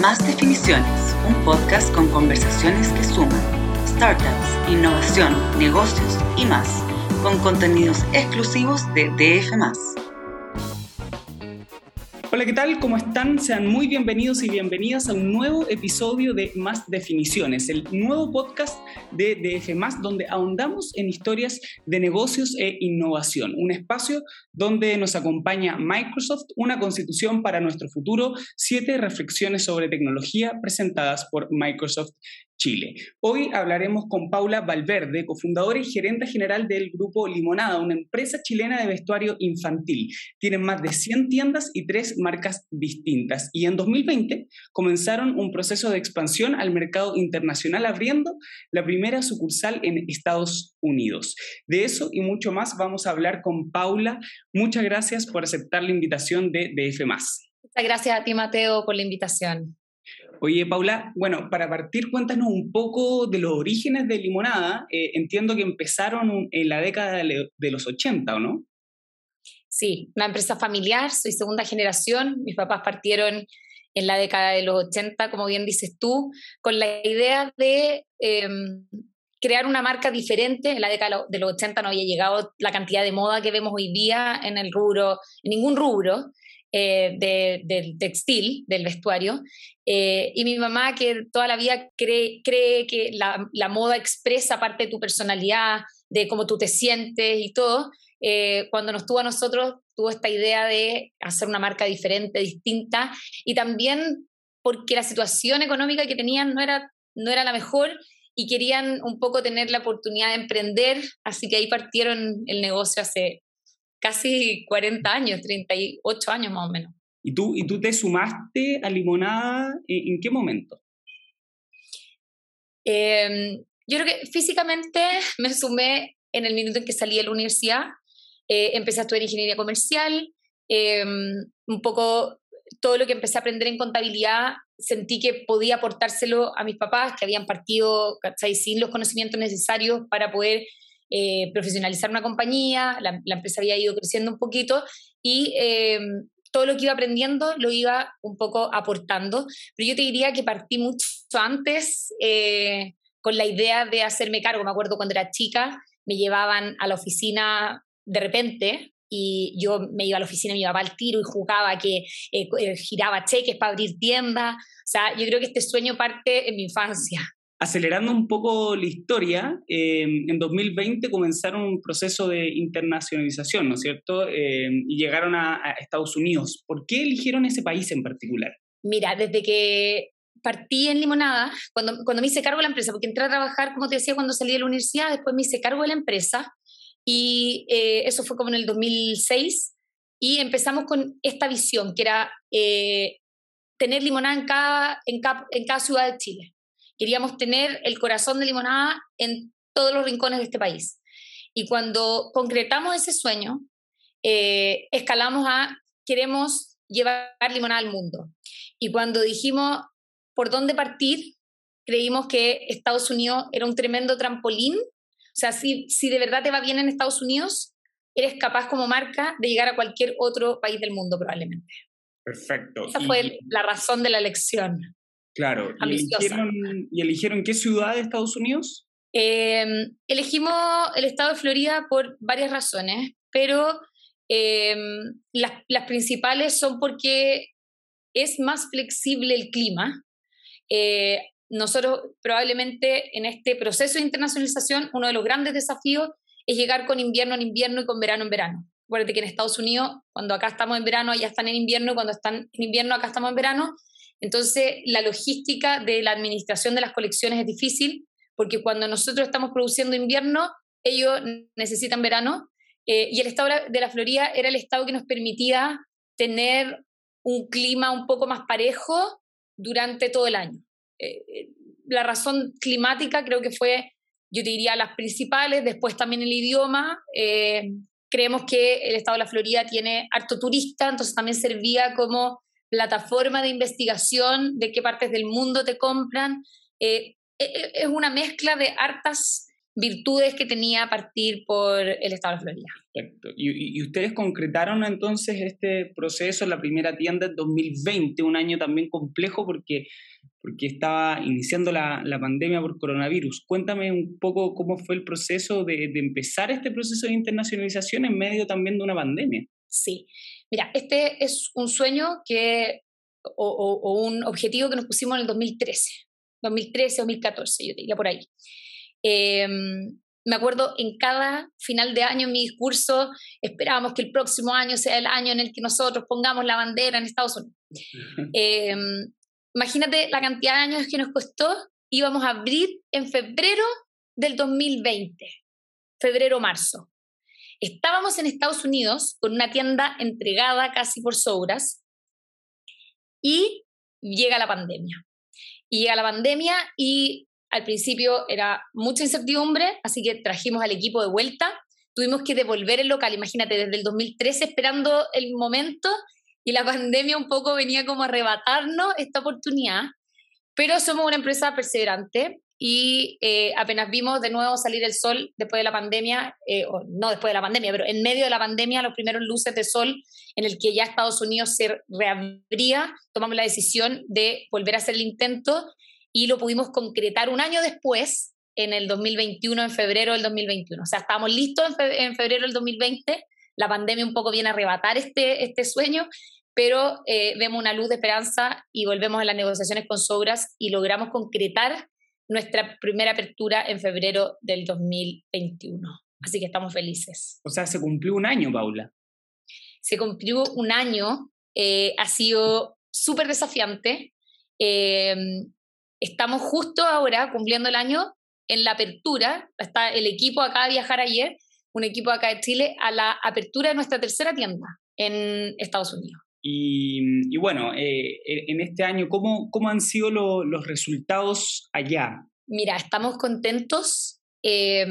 Más Definiciones, un podcast con conversaciones que suman startups, innovación, negocios y más, con contenidos exclusivos de DF. Hola, ¿qué tal? ¿Cómo están? Sean muy bienvenidos y bienvenidas a un nuevo episodio de Más Definiciones, el nuevo podcast de DF, donde ahondamos en historias de negocios e innovación. Un espacio donde nos acompaña Microsoft, una constitución para nuestro futuro, siete reflexiones sobre tecnología presentadas por Microsoft Chile. Hoy hablaremos con Paula Valverde, cofundadora y gerente general del grupo Limonada, una empresa chilena de vestuario infantil. Tienen más de 100 tiendas y tres marcas distintas. Y en 2020 comenzaron un proceso de expansión al mercado internacional, abriendo la primera sucursal en Estados Unidos. De eso y mucho más vamos a hablar con Paula. Muchas gracias por aceptar la invitación de DF. Muchas gracias a ti, Mateo, por la invitación. Oye, Paula, bueno, para partir, cuéntanos un poco de los orígenes de Limonada. Eh, entiendo que empezaron en la década de los 80, ¿o no? Sí, una empresa familiar, soy segunda generación, mis papás partieron en la década de los 80, como bien dices tú, con la idea de em, crear una marca diferente. En la década de los 80 no había llegado la cantidad de moda que vemos hoy día en el rubro, en ningún rubro. Eh, del textil, del vestuario. Eh, y mi mamá, que toda la vida cree, cree que la, la, moda expresa parte de tu personalidad, de cómo tú te sientes y todo, eh, cuando nos tuvo a nosotros, tuvo esta idea de hacer una marca diferente, distinta, y también porque la situación económica que tenían no era, no era la mejor y querían un poco tener la oportunidad de emprender, así que ahí partieron el negocio hace casi 40 años, 38 años más o menos. ¿Y tú, y tú te sumaste a Limonada en, qué momento? Em, yo creo que físicamente me sumé en el minuto en que salí de la universidad. Eh, empecé a estudiar ingeniería comercial. Em, un poco todo lo que empecé a aprender en contabilidad sentí que podía aportárselo a mis papás, que habían partido sin los conocimientos necesarios para poder eh, profesionalizar una compañía, la, empresa había ido creciendo un poquito y eh, todo lo que iba aprendiendo lo iba un poco aportando, pero yo te diría que partí mucho antes eh, con la idea de hacerme cargo, me acuerdo cuando era chica, me llevaban a la oficina de repente y yo me iba a la oficina, me iba al tiro y jugaba que giraba cheques para abrir tiendas. O sea, yo creo que este sueño parte en mi infancia. Acelerando un poco la historia, eh, en 2020 comenzaron un proceso de internacionalización, ¿no es cierto? Eh, y llegaron a, Estados Unidos. ¿Por qué eligieron ese país en particular? Mira, desde que partí en Limonada, cuando, cuando me hice cargo de la empresa, porque entré a trabajar, como te decía, cuando salí de la universidad, después me hice cargo de la empresa, y eh, eso fue como en el 2006, y empezamos con esta visión, que era tener limonada en cada, en, en cada ciudad de Chile. Queríamos tener el corazón de limonada en todos los rincones de este país. Y cuando concretamos ese sueño, eh, escalamos a queremos llevar limonada al mundo. Y cuando dijimos por dónde partir, creímos que Estados Unidos era un tremendo trampolín. O sea, si, si de verdad te va bien en Estados Unidos, eres capaz como marca de llegar a cualquier otro país del mundo probablemente. Perfecto. Esa fue la razón de la elección. Claro. ¿Y eligieron, qué ciudad de Estados Unidos? Em, elegimos el estado de Florida por varias razones, pero em, las, las, principales son porque es más flexible el clima. Eh, nosotros probablemente en este proceso de internacionalización, uno de los grandes desafíos es llegar con invierno en invierno y con verano en verano. Acuérdate que en Estados Unidos, cuando acá estamos en verano, allá están en invierno, y cuando están en invierno, acá estamos en verano. Entonces, la logística de la administración de las colecciones es difícil porque cuando nosotros estamos produciendo invierno, ellos necesitan verano eh, y el estado de la Florida era el estado que nos permitía tener un clima un poco más parejo durante todo el año. Eh, eh, la razón climática creo que fue, yo te diría, las principales, después también el idioma. creemos que el estado de la Florida tiene harto turista, entonces también servía como plataforma de investigación de qué partes del mundo te compran. Eh, eh, eh, es una mezcla de hartas virtudes que tenía a partir por el Estado de Florida. Perfecto. Y, y, ustedes concretaron entonces este proceso en la primera tienda en 2020, un año también complejo porque, porque estaba iniciando la, la pandemia por coronavirus. Cuéntame un poco cómo fue el proceso de, de, empezar este proceso de internacionalización en medio también de una pandemia. Sí, mira, este es un sueño que, o, o, o un objetivo que nos pusimos en el 2013, 2013, 2014, yo diría por ahí. Eh, me acuerdo en cada final de año en mi discurso esperábamos que el próximo año sea el año en el que nosotros pongamos la bandera en Estados Unidos. Eh, imagínate la cantidad de años que nos costó. Íbamos a abrir en febrero del 2020, febrero-marzo. Estábamos en Estados Unidos con una tienda entregada casi por sobras y llega la pandemia. Y llega la pandemia y al principio era mucha incertidumbre, así que trajimos al equipo de vuelta. Tuvimos que devolver el local, imagínate, desde el 2013 esperando el momento y la pandemia un poco venía como a arrebatarnos esta oportunidad. Pero somos una empresa perseverante y eh, apenas vimos de nuevo salir el sol después de la pandemia, eh, o no después de la pandemia, pero en medio de la pandemia, los primeros luces de sol en el que ya Estados Unidos se reabría, tomamos la decisión de volver a hacer el intento y lo pudimos concretar un año después, en el 2021, en febrero del 2021. O sea, estábamos listos en febrero del 2020, la pandemia un poco viene a arrebatar este, este sueño, pero eh, vemos una luz de esperanza y volvemos a las negociaciones con Sobras y logramos concretar nuestra primera apertura en febrero del 2021. Así que estamos felices. O sea, se cumplió un año, Paula. Se cumplió un año, eh, ha sido súper desafiante. Eh, estamos justo ahora cumpliendo el año en la apertura, está el equipo acá de viajar ayer, un equipo acá de Chile, a la apertura de nuestra tercera tienda en Estados Unidos. Y, bueno, eh, en este año, ¿cómo, cómo han sido lo, los resultados allá? Mira, estamos contentos. Eh,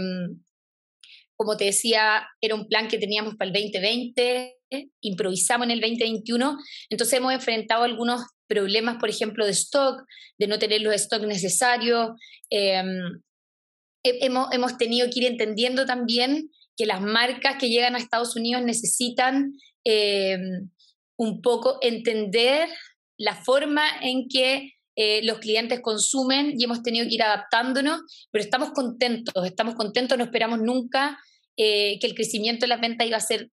como te decía, era un plan que teníamos para el 2020, improvisamos en el 2021, entonces hemos enfrentado algunos problemas, por ejemplo, de stock, de no tener los stocks necesarios. Eh, hemos, hemos tenido que ir entendiendo también que las marcas que llegan a Estados Unidos necesitan un poco entender la forma en que eh, los clientes consumen y hemos tenido que ir adaptándonos, pero estamos contentos, estamos contentos, no esperamos nunca eh, que el crecimiento de las ventas iba a ser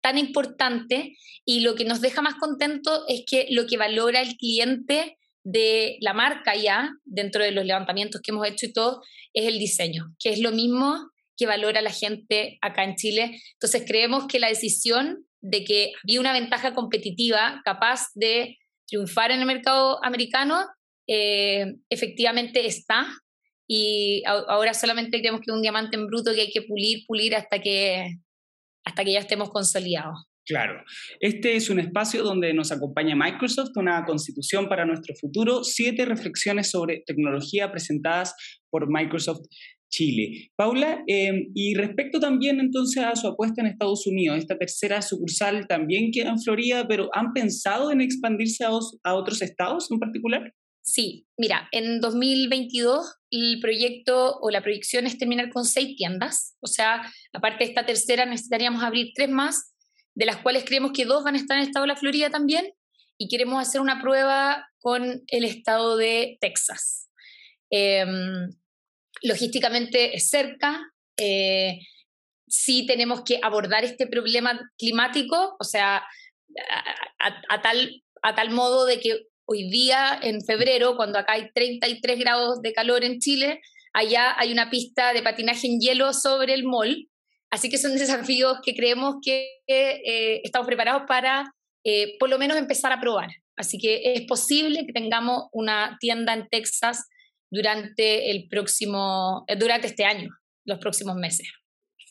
tan importante y lo que nos deja más contentos es que lo que valora el cliente de la marca ya, dentro de los levantamientos que hemos hecho y todo, es el diseño, que es lo mismo que valora la gente acá en Chile. Entonces creemos que la decisión de que había una ventaja competitiva capaz de triunfar en el mercado americano, eh, efectivamente está. Y ahora solamente creemos que es un diamante en bruto que hay que pulir, pulir hasta que, hasta que ya estemos consolidados. Claro. Este es un espacio donde nos acompaña Microsoft, una constitución para nuestro futuro, siete reflexiones sobre tecnología presentadas por Microsoft Chile. Paula, eh, y respecto también entonces a su apuesta en Estados Unidos, esta tercera sucursal también queda en Florida, pero ¿han pensado en expandirse a, otros estados en particular? Sí, mira, en 2022 el proyecto o la proyección es terminar con seis tiendas, o sea, aparte de esta tercera necesitaríamos abrir tres más, de las cuales creemos que dos van a estar en el estado de Florida también, y queremos hacer una prueba con el estado de Texas. Eh, logísticamente es cerca, eh, sí tenemos que abordar este problema climático, o sea, a, tal, a tal modo de que hoy día, en febrero, cuando acá hay 33 grados de calor en Chile, allá hay una pista de patinaje en hielo sobre el mall. Así que son desafíos que creemos que eh, estamos preparados para eh, por lo menos empezar a probar. Así que es posible que tengamos una tienda en Texas durante el próximo, eh, durante este año, los próximos meses.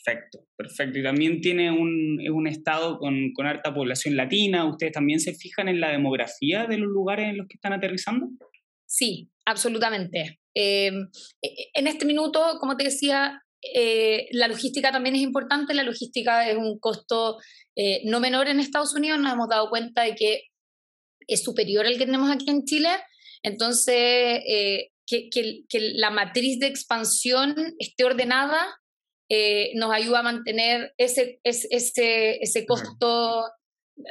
Perfecto, perfecto. Y también tiene un, un estado con, con harta población latina. ¿Ustedes también se fijan en la demografía de los lugares en los que están aterrizando? Sí, absolutamente. Eh, en este minuto, como te decía, eh, la logística también es importante. La logística es un costo eh, no menor en Estados Unidos. Nos hemos dado cuenta de que es superior al que tenemos aquí en Chile. Entonces, eh, que, que, la matriz de expansión esté ordenada eh, nos ayuda a mantener ese, ese, ese costo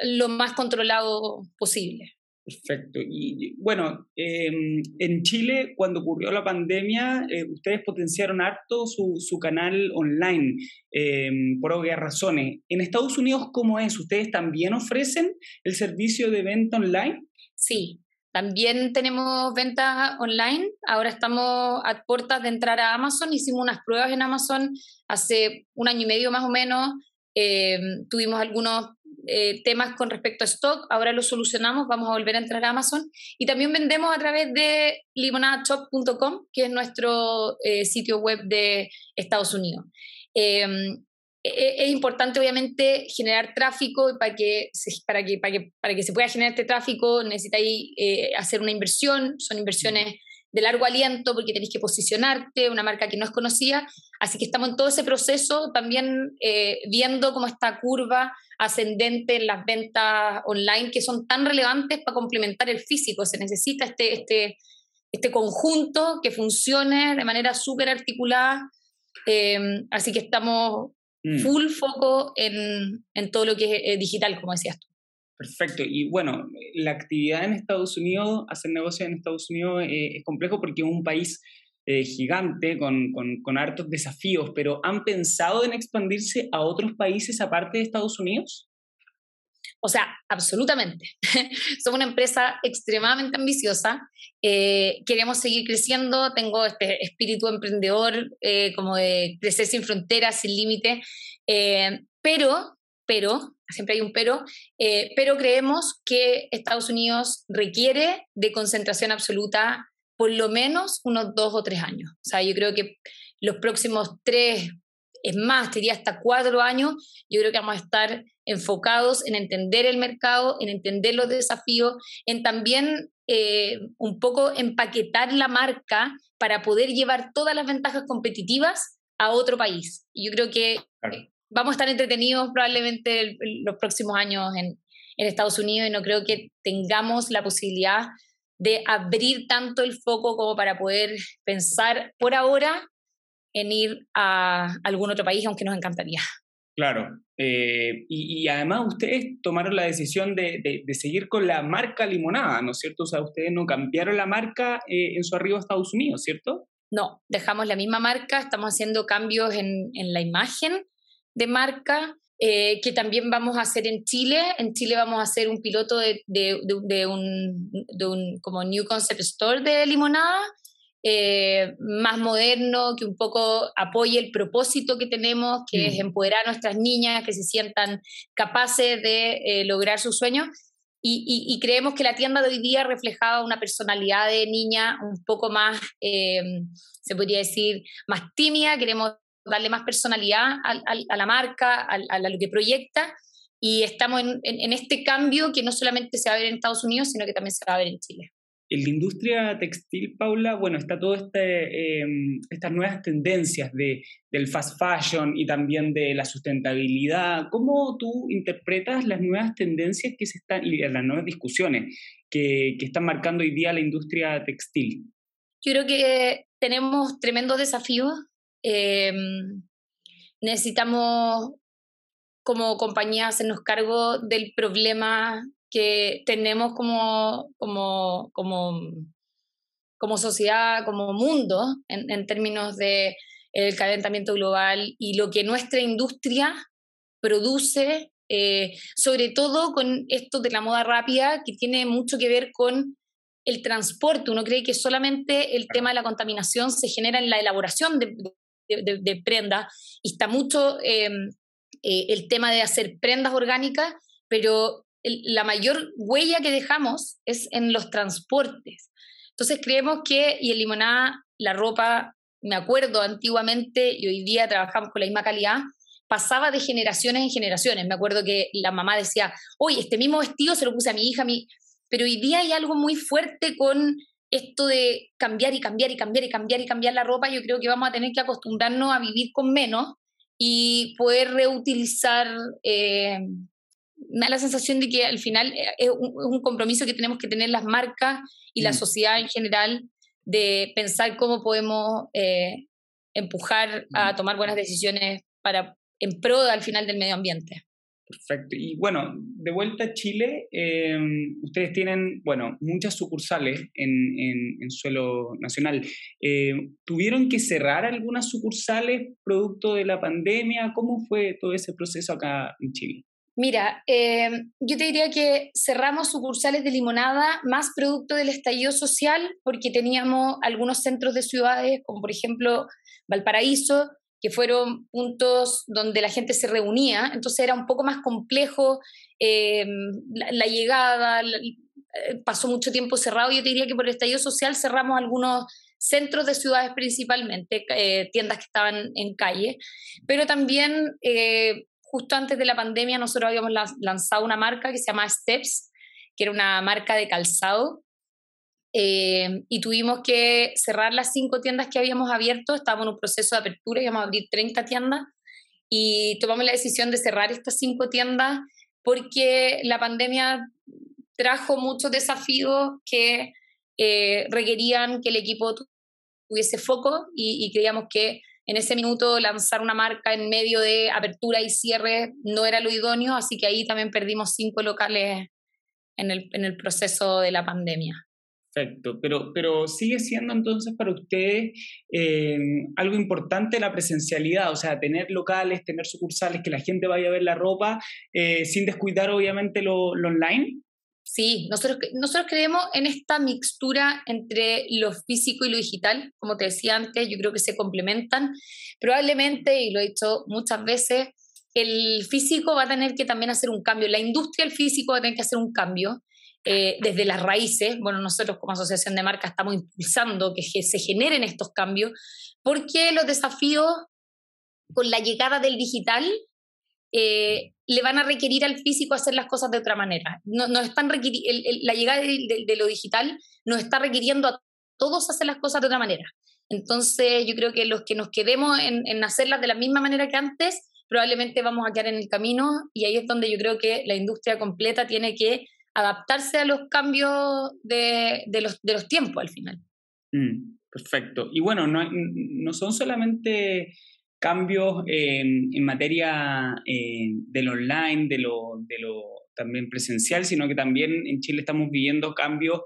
lo más controlado posible. Perfecto. Y bueno, em, en Chile, cuando ocurrió la pandemia, eh, ustedes potenciaron harto su, su canal online em, por obvias razones. En Estados Unidos, ¿cómo es? ¿Ustedes también ofrecen el servicio de venta online? Sí, también tenemos ventas online. Ahora estamos a puertas de entrar a Amazon. Hicimos unas pruebas en Amazon hace un año y medio más o menos. Em, tuvimos algunos eh, temas con respecto a stock, ahora lo solucionamos, vamos a volver a entrar a Amazon y también vendemos a través de limonadashop.com, que es nuestro eh, sitio web de Estados Unidos. E, e, es importante obviamente generar tráfico para que, para que, para que, para que se pueda generar este tráfico necesitáis eh, hacer una inversión, son inversiones de largo aliento porque tenéis que posicionarte, una marca que no es conocida. Así que estamos en todo ese proceso también eh, viendo cómo esta curva ascendente en las ventas online que son tan relevantes para complementar el físico. Se necesita este, este, este conjunto que funcione de manera súper articulada. Eh, así que estamos mm. full foco en, en, todo lo que es eh, digital, como decías tú. Perfecto. Y bueno, la actividad en Estados Unidos, hacer negocios en Estados Unidos eh, es complejo porque es un país eh, gigante con, con, hartos desafíos, pero ¿han pensado en expandirse a otros países aparte de Estados Unidos? O sea, absolutamente. Somos una empresa extremadamente ambiciosa. Eh, queremos seguir creciendo. Tengo este espíritu emprendedor, como de crecer sin fronteras, sin límite. pero pero, siempre hay un pero, eh, pero creemos que Estados Unidos requiere de concentración absoluta por lo menos unos dos o tres años. O sea, yo creo que los próximos tres, es más, diría hasta cuatro años, yo creo que vamos a estar enfocados en entender el mercado, en entender los desafíos, en también eh, un poco empaquetar la marca para poder llevar todas las ventajas competitivas a otro país. Yo creo que vamos a estar entretenidos probablemente los próximos años en, Estados Unidos y no creo que tengamos la posibilidad de abrir tanto el foco como para poder pensar por ahora en ir a algún otro país, aunque nos encantaría. Claro, eh, y, además ustedes tomaron la decisión de, seguir con la marca limonada, ¿no es cierto? O sea, ustedes no cambiaron la marca eh, en su arribo a Estados Unidos, ¿cierto? No, dejamos la misma marca, estamos haciendo cambios en, en la imagen, de marca eh, que también vamos a hacer en Chile. En Chile vamos a hacer un piloto de, de, de, un, de un, como New Concept Store de limonada, eh, más moderno, que un poco apoye el propósito que tenemos, que es mm. empoderar a nuestras niñas, que se sientan capaces de eh, lograr sus sueños. Y, y, creemos que la tienda de hoy día reflejaba una personalidad de niña un poco más, se podría decir, más tímida. Queremos darle más personalidad a, la marca, a, lo que proyecta. Y estamos en, este cambio que no solamente se va a ver en Estados Unidos, sino que también se va a ver en Chile. En la industria textil, Paula, bueno, está todas este, em, estas nuevas tendencias de, del fast fashion y también de la sustentabilidad. ¿Cómo tú interpretas las nuevas tendencias que se están y las nuevas discusiones que, que están marcando hoy día la industria textil? Yo creo que tenemos tremendos desafíos Em, necesitamos como compañía hacernos cargo del problema que tenemos como, como, como, como sociedad, como mundo, en, en términos de el calentamiento global y lo que nuestra industria produce, eh, sobre todo con esto de la moda rápida, que tiene mucho que ver con el transporte. Uno cree que solamente el tema de la contaminación se genera en la elaboración de, de, prenda y está mucho em, eh, el tema de hacer prendas orgánicas, pero la mayor huella que dejamos es en los transportes. Entonces creemos que, y en limonada, la ropa, me acuerdo antiguamente, y hoy día trabajamos con la misma calidad, pasaba de generaciones en generaciones. Me acuerdo que la mamá decía, oye, este mismo vestido se lo puse a mi hija, mi... pero hoy día hay algo muy fuerte con esto de cambiar y cambiar y cambiar y cambiar y cambiar la ropa, yo creo que vamos a tener que acostumbrarnos a vivir con menos y poder reutilizar. Eh, me da la sensación de que al final eh, es un, compromiso que tenemos que tener las marcas y la mm. sociedad en general de pensar cómo podemos eh, empujar a tomar buenas decisiones para en pro al final del medio ambiente. Perfecto. Y bueno, de vuelta a Chile, em, ustedes tienen, bueno, muchas sucursales en, suelo nacional. Em, ¿Tuvieron que cerrar algunas sucursales producto de la pandemia? ¿Cómo fue todo ese proceso acá en Chile? Mira, em, yo te diría que cerramos sucursales de limonada más producto del estallido social porque teníamos algunos centros de ciudades, como por ejemplo Valparaíso, que fueron puntos donde la gente se reunía, entonces era un poco más complejo eh, la, llegada, eh, pasó mucho tiempo cerrado, yo te diría que por el estallido social cerramos algunos centros de ciudades principalmente, eh, tiendas que estaban en calle, pero también justo antes de la pandemia nosotros habíamos lanzado una marca que se llama Steps, que era una marca de calzado, eh, y tuvimos que cerrar las cinco tiendas que habíamos abierto, estábamos en un proceso de apertura, íbamos a abrir 30 tiendas y tomamos la decisión de cerrar estas cinco tiendas porque la pandemia trajo muchos desafíos que eh, requerían que el equipo tuviese foco y, y, creíamos que en ese minuto lanzar una marca en medio de apertura y cierre no era lo idóneo, así que ahí también perdimos cinco locales en el, proceso de la pandemia. Perfecto, pero, pero sigue siendo entonces para ustedes eh, algo importante la presencialidad, o sea, tener locales, tener sucursales, que la gente vaya a ver la ropa, eh, sin descuidar obviamente lo, online. Sí, nosotros, nosotros creemos en esta mixtura entre lo físico y lo digital, como te decía antes, yo creo que se complementan. Probablemente, y lo he dicho muchas veces, el físico va a tener que también hacer un cambio, la industria del físico va a tener que hacer un cambio. Eh, desde las raíces. Bueno, nosotros como asociación de marcas estamos impulsando que se generen estos cambios, porque los desafíos con la llegada del digital eh, le van a requerir al físico hacer las cosas de otra manera. No, están la llegada de, lo digital nos está requiriendo a todos hacer las cosas de otra manera. Entonces, yo creo que los que nos quedemos en, en hacerlas de la misma manera que antes, probablemente vamos a quedar en el camino y ahí es donde yo creo que la industria completa tiene que adaptarse a los cambios de, los, de los tiempos al final. Mm, perfecto. Y bueno, no, no son solamente cambios en, en materia eh, del online, de lo, de lo también presencial, sino que también en Chile estamos viviendo cambios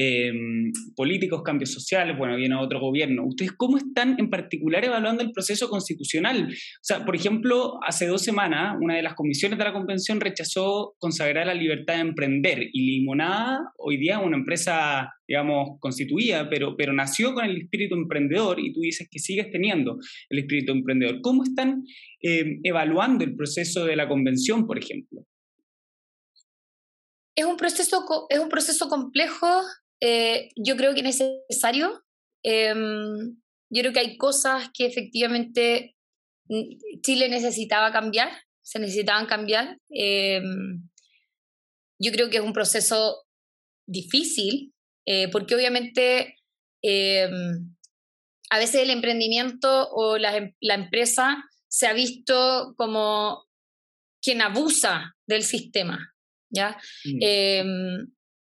Em, políticos, cambios sociales, bueno, viene otro gobierno. ¿Ustedes cómo están en particular evaluando el proceso constitucional? O sea, por ejemplo, hace dos semanas una de las comisiones de la convención rechazó consagrar la libertad de emprender y Limonada hoy día es una empresa, digamos, constituida, pero, pero nació con el espíritu emprendedor y tú dices que sigues teniendo el espíritu emprendedor. ¿Cómo están em, evaluando el proceso de la convención, por ejemplo? Es un proceso, es un proceso complejo eh, yo creo que es necesario. Em, yo creo que hay cosas que efectivamente Chile necesitaba cambiar, se necesitaban cambiar. Em, yo creo que es un proceso difícil, eh, porque obviamente em, a veces el emprendimiento o la, empresa se ha visto como quien abusa del sistema, ¿ya? Mm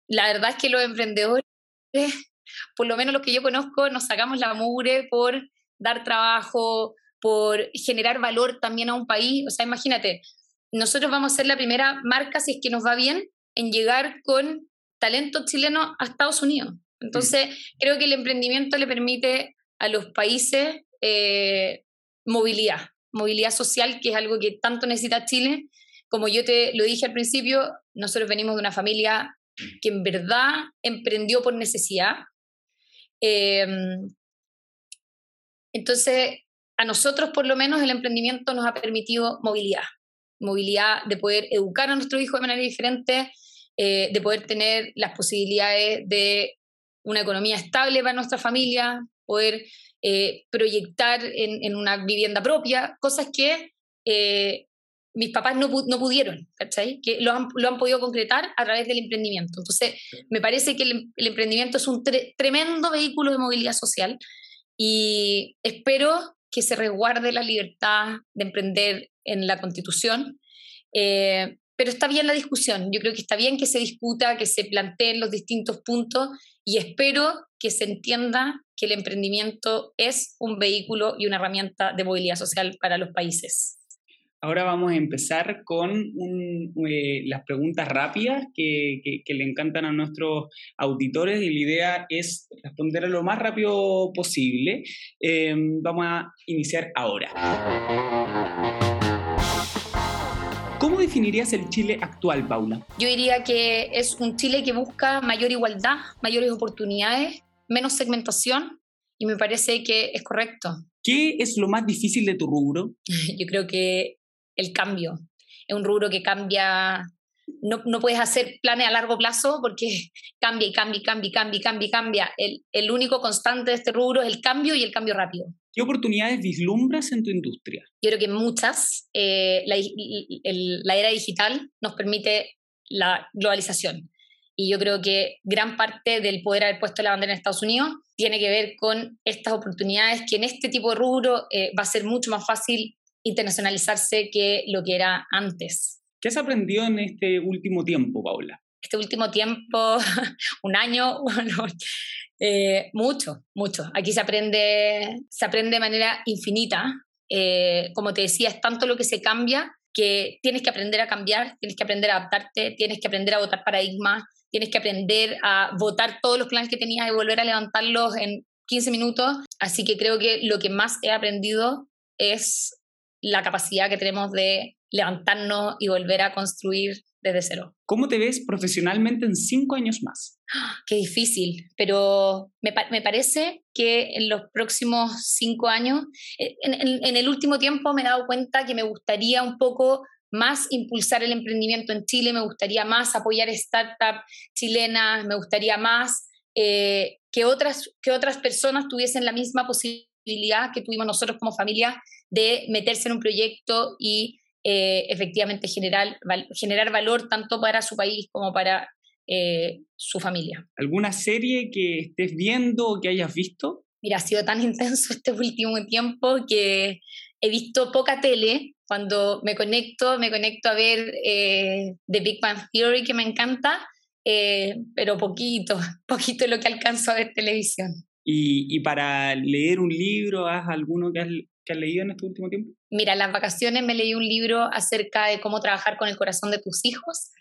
la verdad es que los emprendedores, por lo menos los que yo conozco, nos sacamos la mugre por dar trabajo, por generar valor también a un país. O sea, imagínate, nosotros vamos a ser la primera marca, si es que nos va bien, en llegar con talento chileno a Estados Unidos. Entonces, creo que el emprendimiento le permite a los países eh, movilidad, movilidad social, que es algo que tanto necesita Chile. Como yo te lo dije al principio, nosotros venimos de una familia que en verdad emprendió por necesidad. Em, entonces, a nosotros por lo menos el emprendimiento nos ha permitido movilidad, movilidad de poder educar a nuestros hijos de manera diferente, eh, de poder tener las posibilidades de una economía estable para nuestra familia, poder eh, proyectar en, una vivienda propia, cosas que eh, mis papás no, no pudieron, ¿cachai? Que lo han, lo han, podido concretar a través del emprendimiento. Entonces, me parece que el, emprendimiento es un tremendo vehículo de movilidad social y espero que se resguarde la libertad de emprender en la Constitución. Eh, pero está bien la discusión, yo creo que está bien que se discuta, que se planteen los distintos puntos y espero que se entienda que el emprendimiento es un vehículo y una herramienta de movilidad social para los países. Ahora vamos a empezar con eh, las preguntas rápidas que, le encantan a nuestros auditores y la idea es responder lo más rápido posible. Em, vamos a iniciar ahora. ¿Cómo definirías el Chile actual, Paula? Yo diría que es un Chile que busca mayor igualdad, mayores oportunidades, menos segmentación y me parece que es correcto. ¿Qué es lo más difícil de tu rubro? Yo creo que el cambio. Es un rubro que cambia, no, no puedes hacer planes a largo plazo porque cambia y cambia y cambia y cambia y cambia cambia. El, el único constante de este rubro es el cambio y el cambio rápido. ¿Qué oportunidades vislumbras en tu industria? Yo creo que muchas. Eh, la, la era digital nos permite la globalización. Y yo creo que gran parte del poder haber puesto la bandera en Estados Unidos tiene que ver con estas oportunidades que en este tipo de rubro eh, va a ser mucho más fácil internacionalizarse que lo que era antes. ¿Qué has aprendido en este último tiempo, Paula? Este último tiempo, un año, bueno, eh, mucho, mucho. Aquí se aprende, se aprende de manera infinita. Eh, como te decía, es tanto lo que se cambia que tienes que aprender a cambiar, tienes que aprender a adaptarte, tienes que aprender a votar paradigmas, tienes que aprender a votar todos los planes que tenías y volver a levantarlos en 15 minutos. Así que creo que lo que más he aprendido es la capacidad que tenemos de levantarnos y volver a construir desde cero. ¿Cómo te ves profesionalmente en cinco años más? Qué difícil, pero me, me parece que en los próximos cinco años, eh, en, en, el último tiempo me he dado cuenta que me gustaría un poco más impulsar el emprendimiento en Chile, me gustaría más apoyar startups chilenas, me gustaría más eh, que, otras, que otras personas tuviesen la misma posibilidad que tuvimos nosotros como familia de meterse en un proyecto y eh, efectivamente generar, generar valor tanto para su país como para eh, su familia. ¿Alguna serie que estés viendo o que hayas visto? Mira, ha sido tan intenso este último tiempo que he visto poca tele. Cuando me conecto, me conecto a ver eh, The Big Bang Theory, que me encanta, pero poquito, poquito lo que alcanzo a ver televisión. ¿Y, y para leer un libro, ¿has alguno que has, que has leído en este último tiempo? Mira, en las vacaciones me leí un libro acerca de cómo trabajar con el corazón de tus hijos.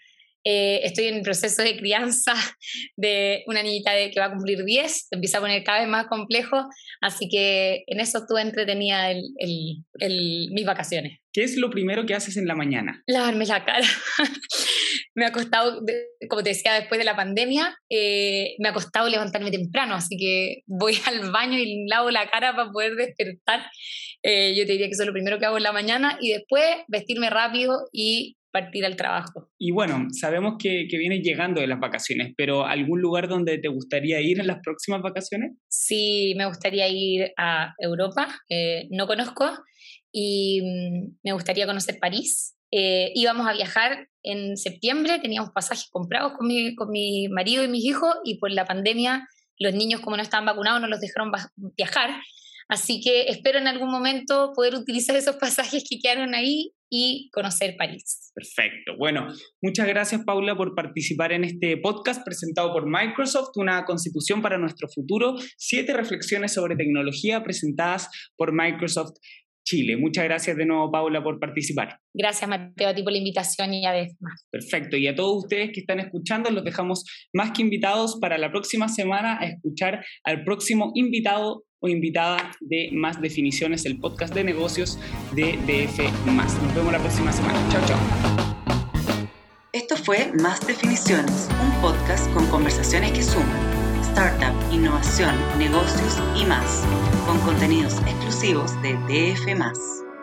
Eh, estoy en el proceso de crianza de una niñita de, que va a cumplir 10, empieza a poner cada vez más complejo, así que en eso estuve entretenida el, el, mis vacaciones. ¿Qué es lo primero que haces en la mañana? Lavarme la cara. me ha costado, como te decía, después de la pandemia, eh, me ha costado levantarme temprano, así que voy al baño y lavo la cara para poder despertar. Eh, yo te diría que eso es lo primero que hago en la mañana y después vestirme rápido y partir al trabajo. Y bueno, sabemos que, que, vienes llegando de las vacaciones, pero ¿algún lugar donde te gustaría ir en las próximas vacaciones? Sí, me gustaría ir a Europa, no conozco, y mm, me gustaría conocer París. Eh, íbamos a viajar en septiembre, teníamos pasajes comprados con mi, con mi marido y mis hijos y por la pandemia los niños como no estaban vacunados no los dejaron viajar. Así que espero en algún momento poder utilizar esos pasajes que quedaron ahí y conocer París. Perfecto. Bueno, muchas gracias Paula por participar en este podcast presentado por Microsoft, una constitución para nuestro futuro, siete reflexiones sobre tecnología presentadas por Microsoft Chile. Muchas gracias de nuevo, Paula, por participar. Gracias, Mateo, a ti por la invitación y a más. Perfecto. Y a todos ustedes que están escuchando, los dejamos más que invitados para la próxima semana a escuchar al próximo invitado o invitada de Más Definiciones, el podcast de negocios de DF. Nos vemos la próxima semana. Chao, chao. Esto fue Más Definiciones, un podcast con conversaciones que suman startup, innovación, negocios y más, con contenidos exclusivos de DF.